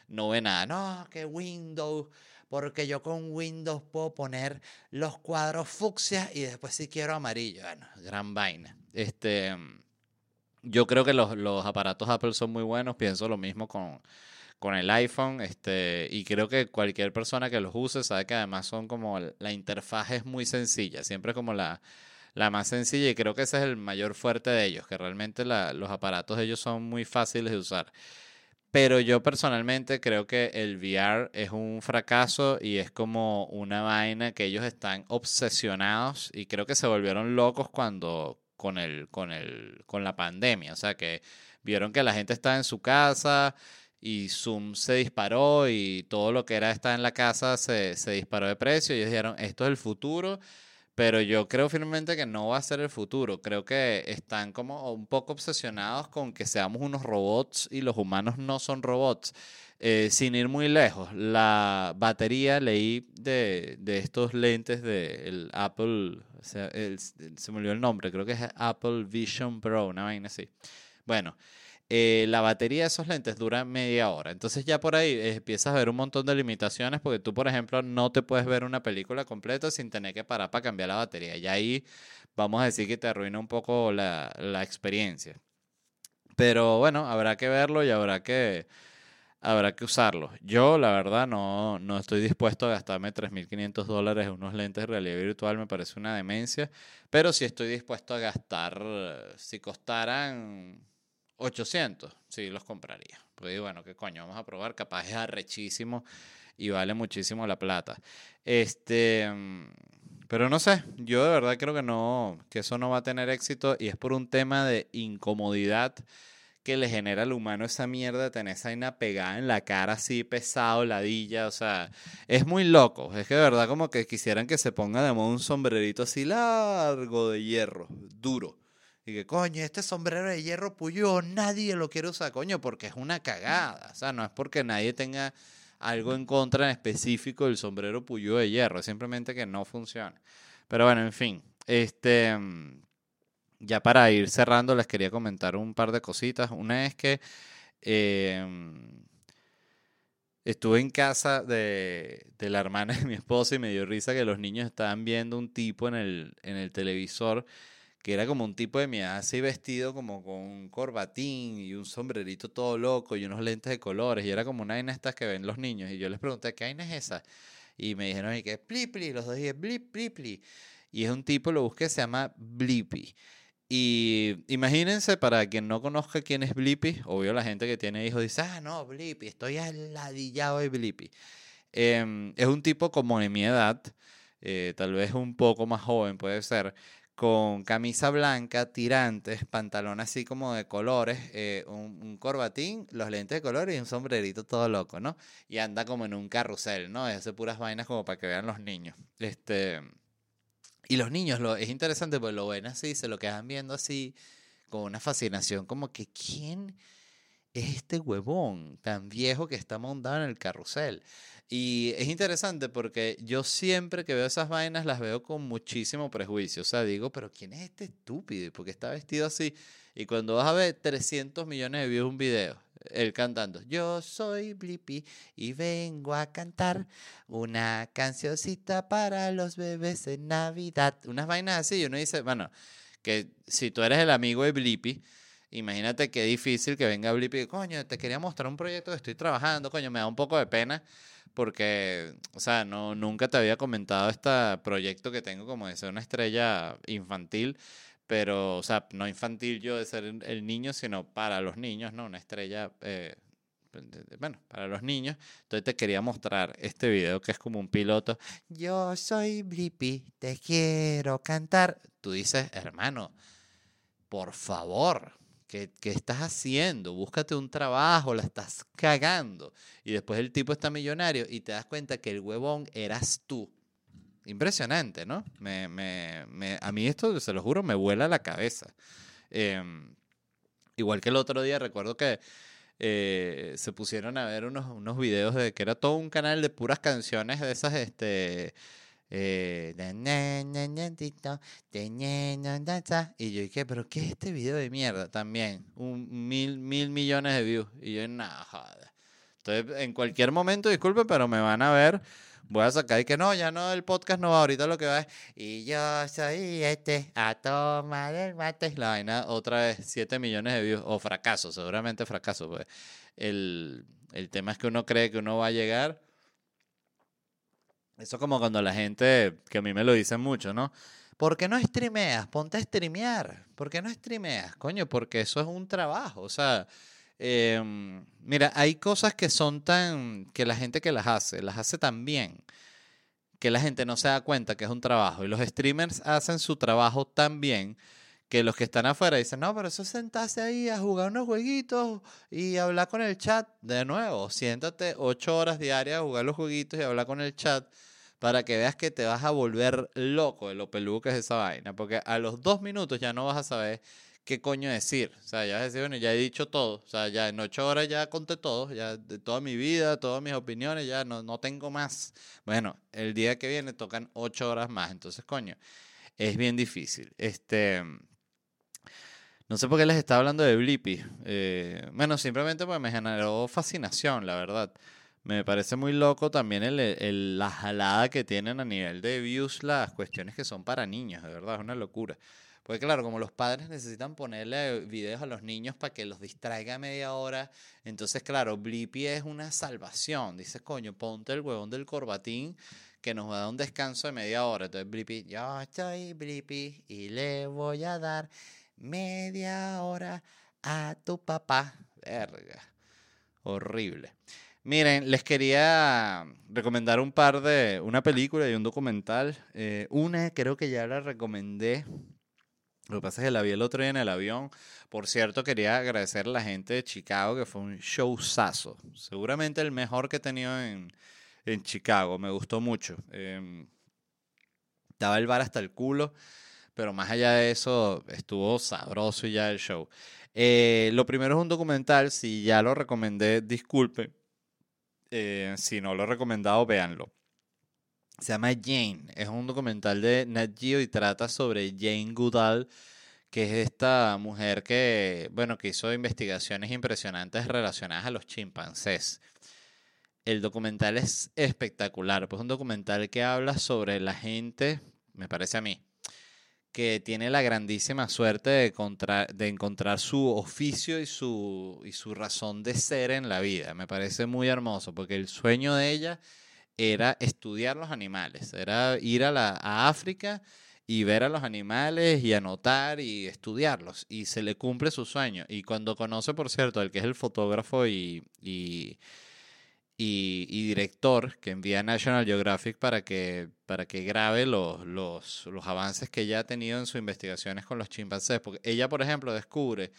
no ve nada. No, que Windows, porque yo con Windows puedo poner los cuadros fucsia y después si quiero amarillo. Bueno, gran vaina. Este, yo creo que los, los aparatos Apple son muy buenos. Pienso lo mismo con con el iPhone, este, y creo que cualquier persona que los use sabe que además son como, la interfaz es muy sencilla, siempre como la, la más sencilla y creo que ese es el mayor fuerte de ellos, que realmente los aparatos de ellos son muy fáciles de usar. Pero yo personalmente creo que el VR es un fracaso y es como una vaina que ellos están obsesionados y creo que se volvieron locos cuando con el con el con la pandemia, o sea que vieron que la gente estaba en su casa, y Zoom se disparó y todo lo que era estar en la casa se, se, disparó de precio y ellos dijeron, esto es el futuro, pero yo creo firmemente que no va a ser el futuro, creo que están como un poco obsesionados con que seamos unos robots y los humanos no son robots. Eh, sin ir muy lejos, la batería, leí de, de estos lentes del Apple, se me olvidó el nombre, creo que es Apple Vision Pro, una vaina así. Bueno, eh, la batería de esos lentes dura media hora. Entonces ya por ahí eh, empiezas a ver un montón de limitaciones porque tú, por ejemplo, no te puedes ver una película completa sin tener que parar para cambiar la batería. Y ahí vamos a decir que te arruina un poco la, la experiencia. Pero bueno, habrá que verlo y habrá que, habrá que usarlo. Yo, la verdad, no, no estoy dispuesto a gastarme 3.500 dólares en unos lentes de realidad virtual, me parece una demencia. Pero sí estoy dispuesto a gastar, si costaran 800, sí, los compraría. Pues bueno, qué coño, vamos a probar. Capaz es arrechísimo y vale muchísimo la plata. Este, pero no sé, yo de verdad creo que no, que eso no va a tener éxito y es por un tema de incomodidad que le genera al humano esa mierda de tener esa vaina pegada en la cara así pesado, ladilla, o sea, es muy loco. Es que de verdad como que quisieran que se ponga de modo un sombrerito así largo de hierro, duro y que, coño, este sombrero de hierro puyo, nadie lo quiere usar, coño, porque es una cagada. O sea, no es porque nadie tenga algo en contra en específico del sombrero puyo de hierro, es simplemente que no funciona. Pero bueno, en fin, este, ya para ir cerrando les quería comentar un par de cositas. Una es que em, estuve en casa de, de, la hermana de mi esposa y me dio risa que los niños estaban viendo un tipo en el, en el televisor que era como un tipo de mi edad, así vestido como con un corbatín y un sombrerito todo loco y unos lentes de colores, y era como una vaina estas que ven los niños, y yo les pregunté, ¿qué vaina es esa? Y me dijeron, ¿y qué es Blippi? Los dos dije, Blip, Blippi. Y es un tipo, lo busqué, se llama Blippi. Y imagínense, para quien no conozca quién es Blippi, obvio la gente que tiene hijos dice, ah, no, Blippi, estoy aladillado de Blippi. Em, es un tipo como de mi edad, eh, tal vez un poco más joven puede ser, con camisa blanca, tirantes, pantalón así como de colores, eh, un, corbatín, los lentes de colores y un sombrerito todo loco, ¿no? Y anda como en un carrusel, ¿no? Hace puras vainas como para que vean los niños. Este, y los niños, lo, es interesante porque lo ven así, se lo quedan viendo así, con una fascinación, como que ¿quién es este huevón tan viejo que está montado en el carrusel? Y es interesante porque yo siempre que veo esas vainas las veo con muchísimo prejuicio. O sea, digo, pero ¿quién es este estúpido? ¿Y por qué está vestido así? Y cuando vas a ver 300 millones de views un video, él cantando, yo soy Blippi y vengo a cantar una cancioncita para los bebés en Navidad. Unas vainas así. Y uno dice, bueno, que si tú eres el amigo de Blippi, imagínate qué difícil que venga Blippi, coño, te quería mostrar un proyecto que estoy trabajando, coño, me da un poco de pena porque, o sea, no, nunca te había comentado este proyecto que tengo como de ser una estrella infantil, pero, o sea, no infantil yo de ser el niño, sino para los niños, ¿no? Una estrella, eh, bueno, para los niños. Entonces te quería mostrar este video que es como un piloto. Yo soy Blippi, te quiero cantar. Tú dices, hermano, por favor, ¿Qué, estás haciendo? Búscate un trabajo, la estás cagando. Y después el tipo está millonario y te das cuenta que el huevón eras tú. Impresionante, ¿no? Me, me, me, a mí esto, se lo juro, me vuela la cabeza. Em, igual que el otro día, recuerdo que eh, se pusieron a ver unos, unos videos de que era todo un canal de puras canciones de esas, este... Y yo dije, pero ¿qué es este video de mierda? También, un mil, mil millones de views. Y yo, nada, joder. Entonces, en cualquier momento, disculpe, pero me van a ver. Voy a sacar y que no, ya no, el podcast no va. Ahorita lo que va es. Y yo soy este, a tomar el mate. La vaina, otra vez, 7 millones de views. O fracaso, seguramente fracaso. Pues. El, el tema es que uno cree que uno va a llegar eso como cuando la gente, que a mí me lo dicen mucho, ¿no? ¿Por qué no streameas? Ponte a streamear. ¿Por qué no streameas? Coño, porque eso es un trabajo. O sea, em, mira, hay cosas que son tan, que la gente que las hace, las hace tan bien, que la gente no se da cuenta que es un trabajo. Y los streamers hacen su trabajo tan bien que los que están afuera dicen, no, pero eso es sentarse ahí a jugar unos jueguitos y hablar con el chat. De nuevo, siéntate ocho horas diarias a jugar los jueguitos y hablar con el chat para que veas que te vas a volver loco de lo peludo que es esa vaina. Porque a los dos minutos ya no vas a saber qué coño decir. O sea, ya vas a decir, bueno, ya he dicho todo. O sea, ya en ocho horas ya conté todo. Ya de toda mi vida, todas mis opiniones, ya no, no tengo más. Bueno, el día que viene tocan ocho horas más. Entonces, coño, es bien difícil. Este... No sé por qué les estaba hablando de Blippi. Eh, bueno, simplemente porque me generó fascinación, la verdad. Me parece muy loco también el, la jalada que tienen a nivel de views las cuestiones que son para niños, de verdad, es una locura. Porque claro, como los padres necesitan ponerle videos a los niños para que los distraiga media hora, entonces claro, Blippi es una salvación. Dices, coño, ponte el huevón del corbatín que nos va a dar un descanso de media hora. Entonces Blippi, yo estoy Blippi y le voy a dar media hora a tu papá. Verga. Horrible. Miren, les quería recomendar un par de, una película y un documental. Eh, una creo que ya la recomendé. Lo que pasa es que la vi el otro día en el avión. Por cierto, quería agradecer a la gente de Chicago, que fue un showzazo. Seguramente el mejor que he tenido en, en Chicago. Me gustó mucho. Eh, estaba el bar hasta el culo, pero más allá de eso, estuvo sabroso ya el show. Eh, lo primero es un documental. Si ya lo recomendé, disculpe eh, si no lo he recomendado, véanlo. Se llama Jane. Es un documental de Nat Geo y trata sobre Jane Goodall, que es esta mujer que, bueno, que hizo investigaciones impresionantes relacionadas a los chimpancés. El documental es espectacular, pues es un documental que habla sobre la gente, me parece a mí, que tiene la grandísima suerte de, de encontrar su oficio y su, y su razón de ser en la vida. Me parece muy hermoso porque el sueño de ella era estudiar los animales, era ir a, la, a África y ver a los animales y anotar y estudiarlos. Y se le cumple su sueño. Y cuando conoce, por cierto, el que es el fotógrafo y, director que envía a National Geographic para que, para que grabe los, los, los avances que ella ha tenido en sus investigaciones con los chimpancés. Porque ella, por ejemplo, descubre,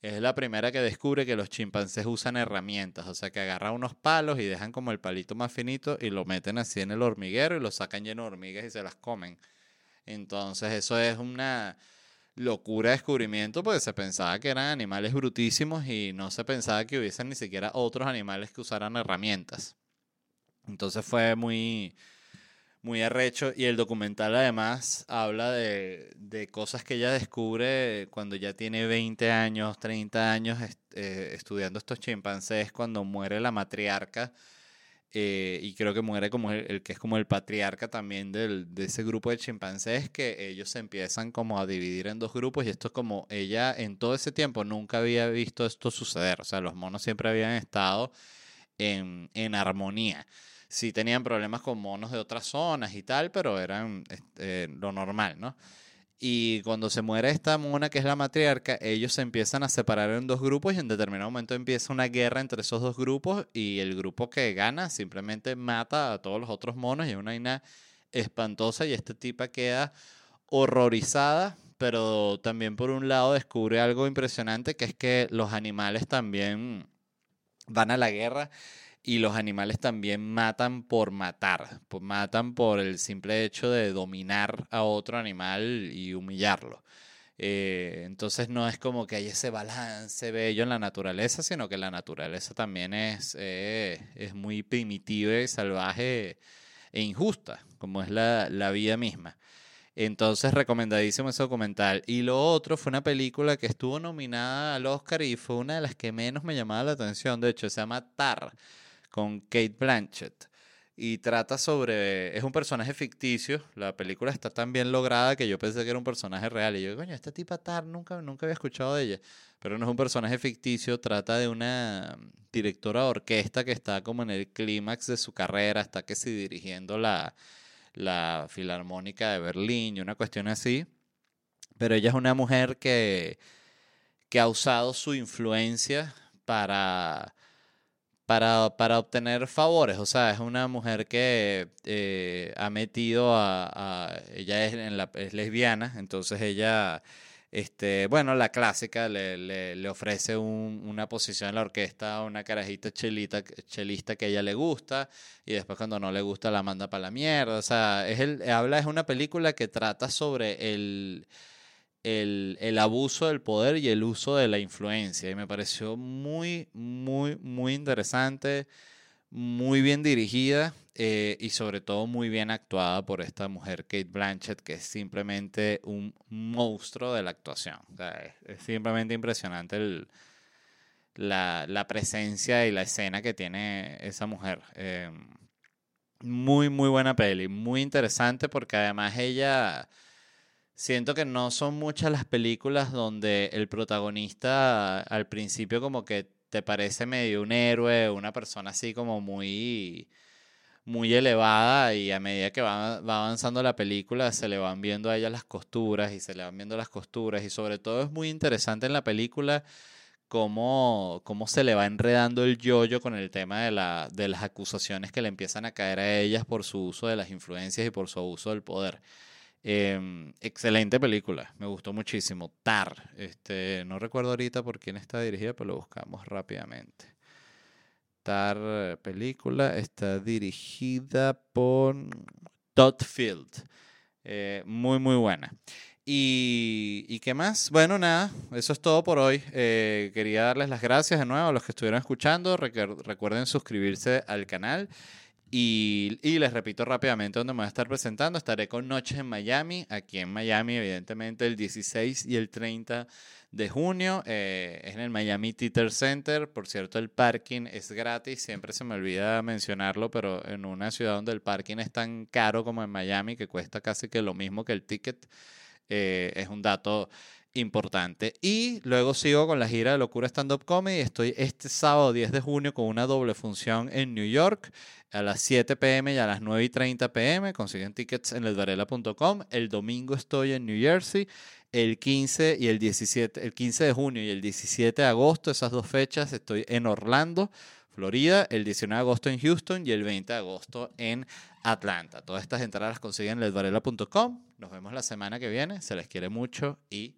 es la primera que descubre que los chimpancés usan herramientas, o sea, que agarran unos palos y dejan como el palito más finito y lo meten así en el hormiguero y lo sacan lleno de hormigas y se las comen. Entonces, eso es una locura de descubrimiento porque se pensaba que eran animales brutísimos y no se pensaba que hubiesen ni siquiera otros animales que usaran herramientas. Entonces fue muy, muy arrecho y el documental además habla de, de cosas que ella descubre cuando ya tiene 20 años, 30 años eh, estudiando estos chimpancés, cuando muere la matriarca eh, y creo que muere como el, que es como el patriarca también del, de ese grupo de chimpancés, que ellos se empiezan como a dividir en dos grupos y esto es como ella en todo ese tiempo nunca había visto esto suceder, o sea, los monos siempre habían estado en, en armonía. Sí tenían problemas con monos de otras zonas y tal, pero eran este, lo normal, ¿no? Y cuando se muere esta mona, que es la matriarca, ellos se empiezan a separar en dos grupos y en determinado momento empieza una guerra entre esos dos grupos y el grupo que gana simplemente mata a todos los otros monos y es una vaina espantosa y esta tipa queda horrorizada, pero también por un lado descubre algo impresionante que es que los animales también van a la guerra y los animales también matan por matar, matan por el simple hecho de dominar a otro animal y humillarlo. Eh, entonces no es como que hay ese balance bello en la naturaleza, sino que la naturaleza también es, eh, es muy primitiva y salvaje e injusta, como es la, la vida misma. Entonces, recomendadísimo ese documental. Y lo otro fue una película que estuvo nominada al Oscar y fue una de las que menos me llamaba la atención. De hecho, se llama Tar, con Kate Blanchett. Y trata sobre. Es un personaje ficticio. La película está tan bien lograda que yo pensé que era un personaje real. Y yo, coño, esta tipa Tar nunca, nunca había escuchado de ella. Pero no es un personaje ficticio. Trata de una directora de orquesta que está como en el clímax de su carrera. Está que sí dirigiendo la la Filarmónica de Berlín y una cuestión así. Pero ella es una mujer que, que ha usado su influencia para, para, para obtener favores. O sea, es una mujer que eh, ha metido a, ella es, en la, es lesbiana, entonces ella este, bueno, la clásica le, le, ofrece una posición en la orquesta a una carajita chelita, chelista que ella le gusta y después cuando no le gusta la manda para la mierda. O sea, es el, habla, es una película que trata sobre el, el, el, abuso del poder y el uso de la influencia y me pareció muy, muy, muy interesante, muy bien dirigida eh, y sobre todo muy bien actuada por esta mujer, Kate Blanchett, que es simplemente un monstruo de la actuación. es, simplemente impresionante la, la, presencia y la escena que tiene esa mujer. Eh, muy, muy buena peli, muy interesante porque además ella... Siento que no son muchas las películas donde el protagonista al principio como que te parece medio un héroe, una persona así como muy muy elevada y a medida que va, avanzando la película se le van viendo a ella las costuras y se le van viendo las costuras y sobre todo es muy interesante en la película cómo, cómo se le va enredando el yoyo con el tema de, la, de las acusaciones que le empiezan a caer a ellas por su uso de las influencias y por su abuso del poder. Em, excelente película, me gustó muchísimo. Tar, este, no recuerdo ahorita por quién está dirigida, pero lo buscamos rápidamente. Eh, película está dirigida por Todd Field. Eh, muy, muy buena. Y, qué más? Bueno, nada, eso es todo por hoy. Eh, quería darles las gracias de nuevo a los que estuvieron escuchando. recuerden suscribirse al canal. Y, les repito rápidamente dónde me voy a estar presentando. Estaré con Noches en Miami, aquí en Miami, evidentemente, el 16 y el 30 de junio. Eh, es en el Miami Theater Center. Por cierto, el parking es gratis. Siempre se me olvida mencionarlo, pero en una ciudad donde el parking es tan caro como en Miami, que cuesta casi que lo mismo que el ticket, eh, es un dato importante. Y luego sigo con la gira de Locura Stand Up Comedy. Estoy este sábado 10 de junio con una doble función en New York a las 7 pm y a las 9 y 30 pm. Consiguen tickets en elvarela.com. El domingo estoy en New Jersey. El 15 y el 17, el 15 de junio y el 17 de agosto, esas dos fechas, estoy en Orlando, Florida, el 19 de agosto en Houston y el 20 de agosto en Atlanta. Todas estas entradas las consiguen en ledvarela.com. Nos vemos la semana que viene. Se les quiere mucho y